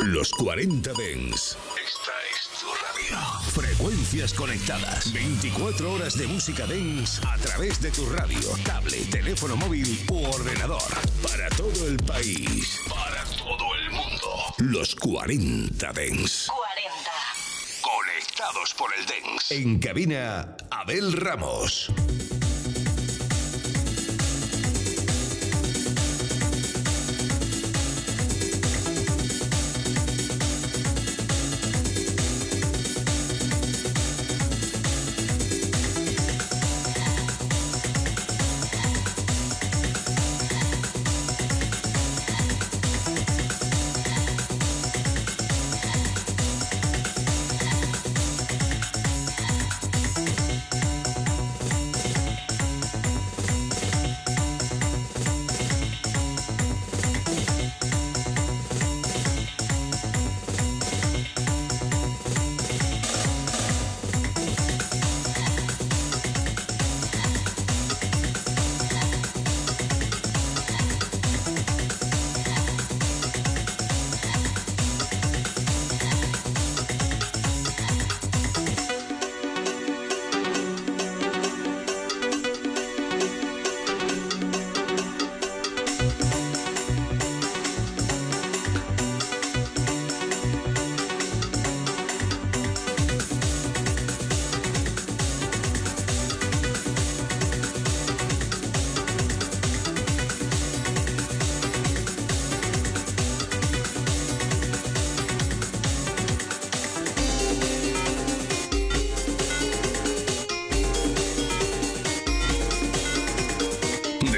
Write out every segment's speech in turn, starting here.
Los 40 Dens. Esta es tu radio. Frecuencias conectadas. 24 horas de música Dens a través de tu radio, tablet, teléfono móvil u ordenador. Para todo el país. Para todo el mundo. Los 40 Dens. 40. Conectados por el Dens. En cabina, Abel Ramos.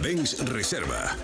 Dens Reserva.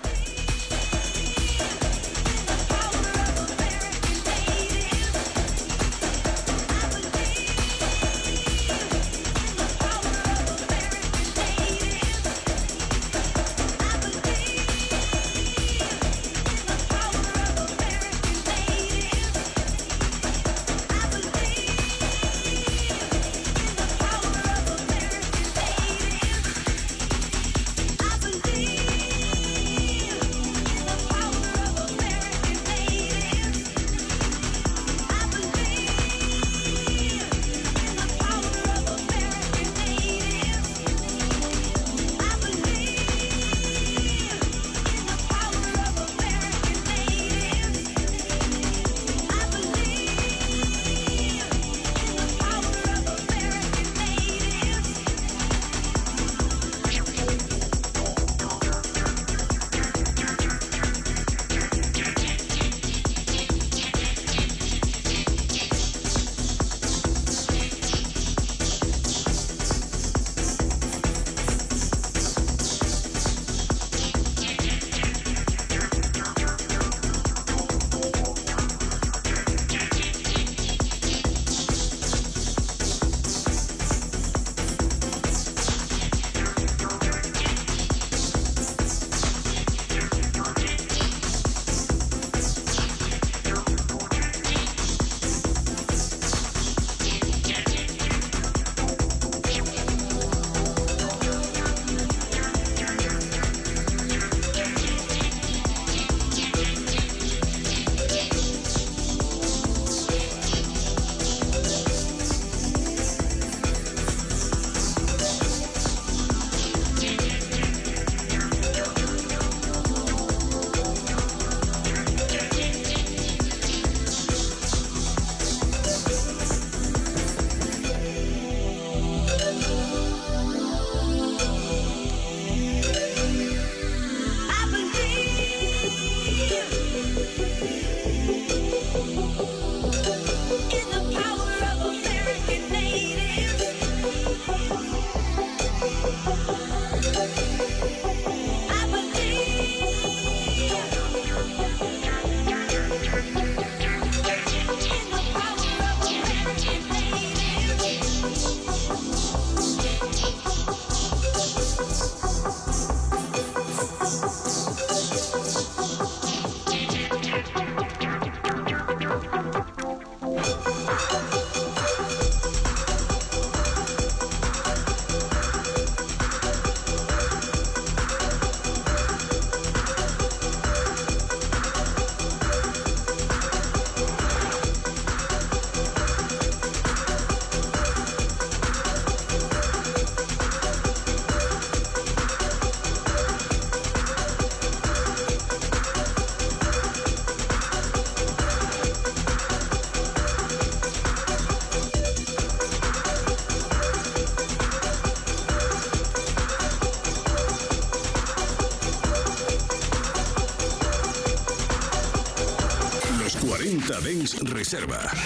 Reserva.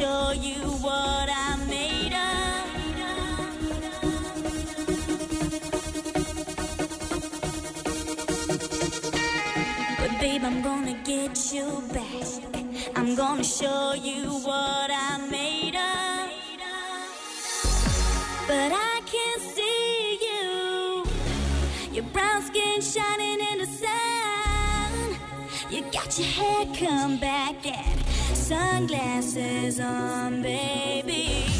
show you what I'm made of. But babe, I'm gonna get you back. I'm gonna show you what I'm made of. But I can't see you. Your brown skin shining in the sun. You got your hair come back and sunglasses on, baby.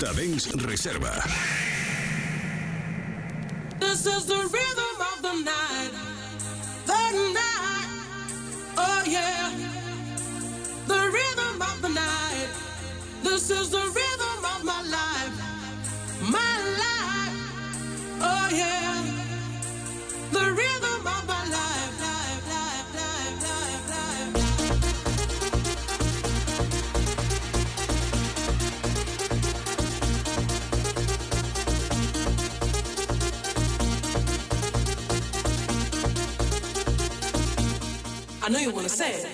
Delta Dance Reserva. This is the rhythm of the night. The night. Oh yeah. The rhythm of the night. This is the you want to say it.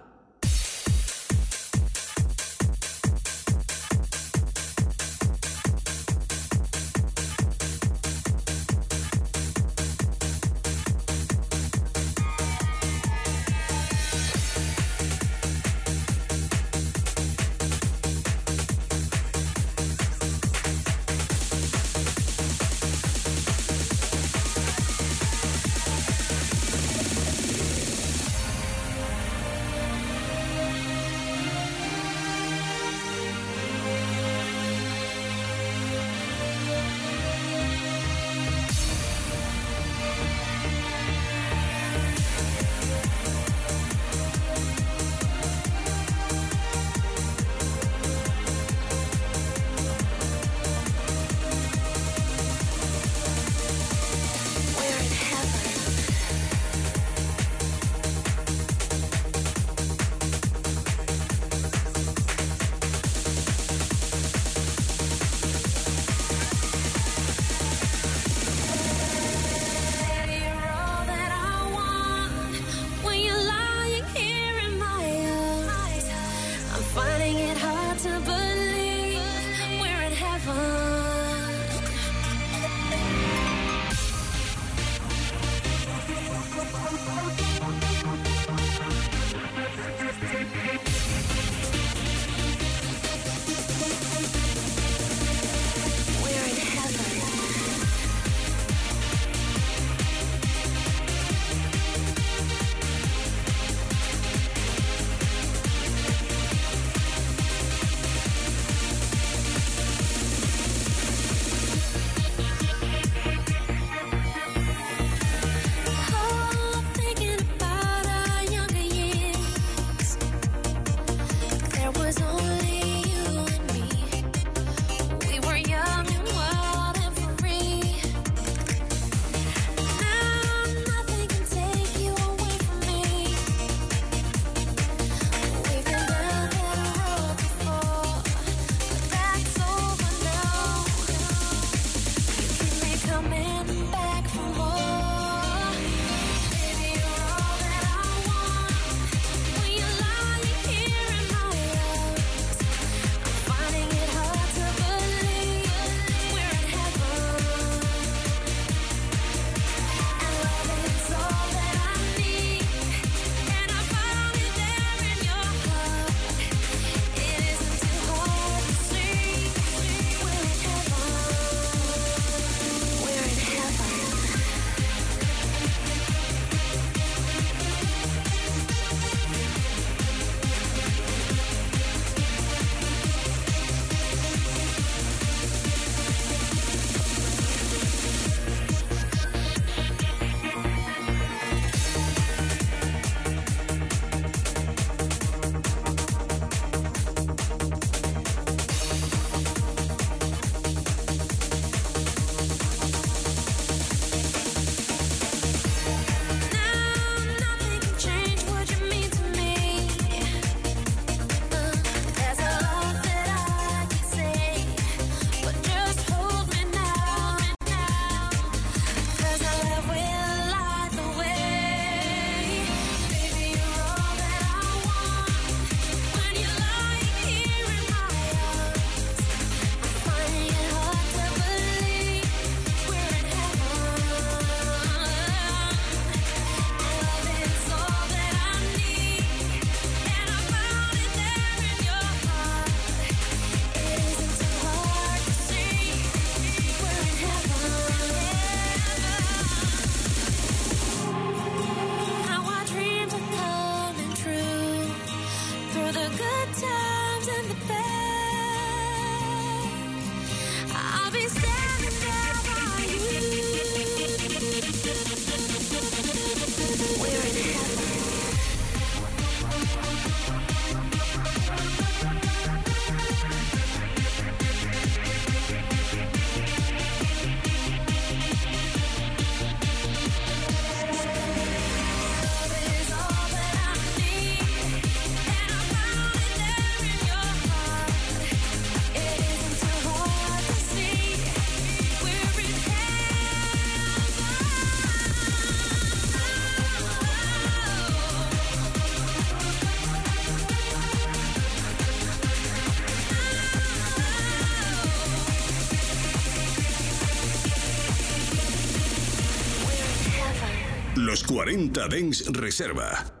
40 Dens Reserva.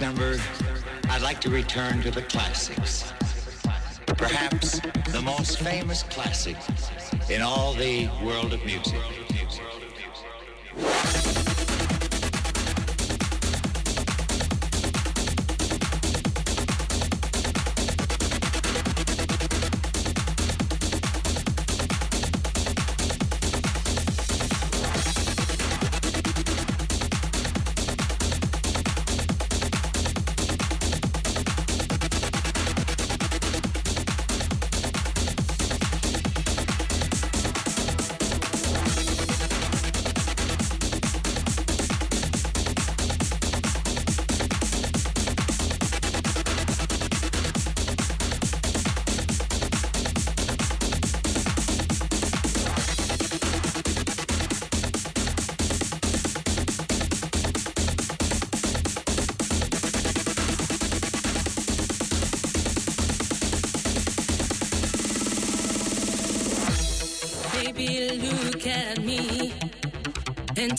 Number, I'd like to return to the classics. Perhaps the most famous classic in all the world of music.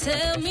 Tell me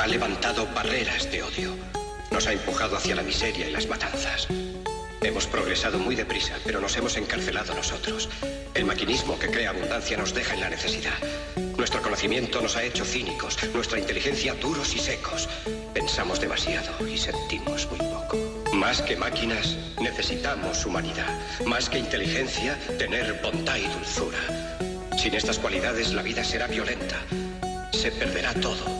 Ha levantado barreras de odio. Nos ha empujado hacia la miseria y las matanzas. Hemos progresado muy deprisa, pero nos hemos encarcelado nosotros. El maquinismo que crea abundancia nos deja en la necesidad. Nuestro conocimiento nos ha hecho cínicos, nuestra inteligencia duros y secos. Pensamos demasiado y sentimos muy poco. Más que máquinas, necesitamos humanidad. Más que inteligencia, tener bondad y dulzura. Sin estas cualidades, la vida será violenta. Se perderá todo.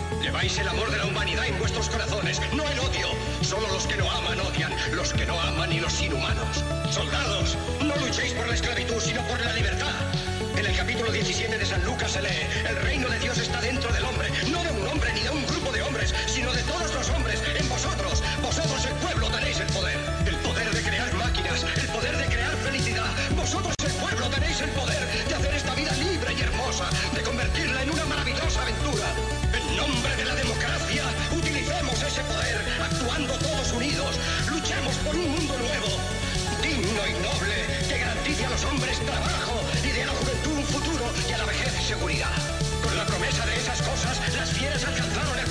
Lleváis el amor de la humanidad en vuestros corazones, no el odio. Solo los que no aman odian, los que no aman y los inhumanos. Soldados, no luchéis por la esclavitud, sino por la libertad. En el capítulo 17 de San Lucas se lee, el reino de Dios está dentro del hombre, no de un hombre ni de un grupo de hombres, sino de todos los hombres, en vosotros. Vosotros el pueblo tenéis el poder, el poder de crear máquinas, el poder de crear felicidad. Vosotros el pueblo tenéis el poder de hacer esta vida libre y hermosa, de convertirla en una maravillosa aventura. Nombre de la democracia, utilicemos ese poder, actuando todos unidos. Luchemos por un mundo nuevo, digno y noble, que garantice a los hombres trabajo y dé a la juventud un futuro y a la vejez seguridad. Con la promesa de esas cosas, las fieras alcanzaron el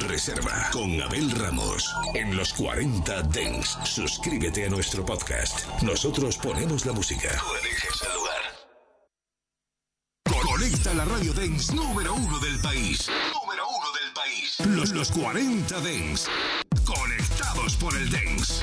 Reserva con Abel Ramos. En los 40 Dens, suscríbete a nuestro podcast. Nosotros ponemos la música. Tú eliges el lugar. Conecta la radio Dens número uno del país. Número uno del país. Los, los 40 Dens. Conectados por el Dens.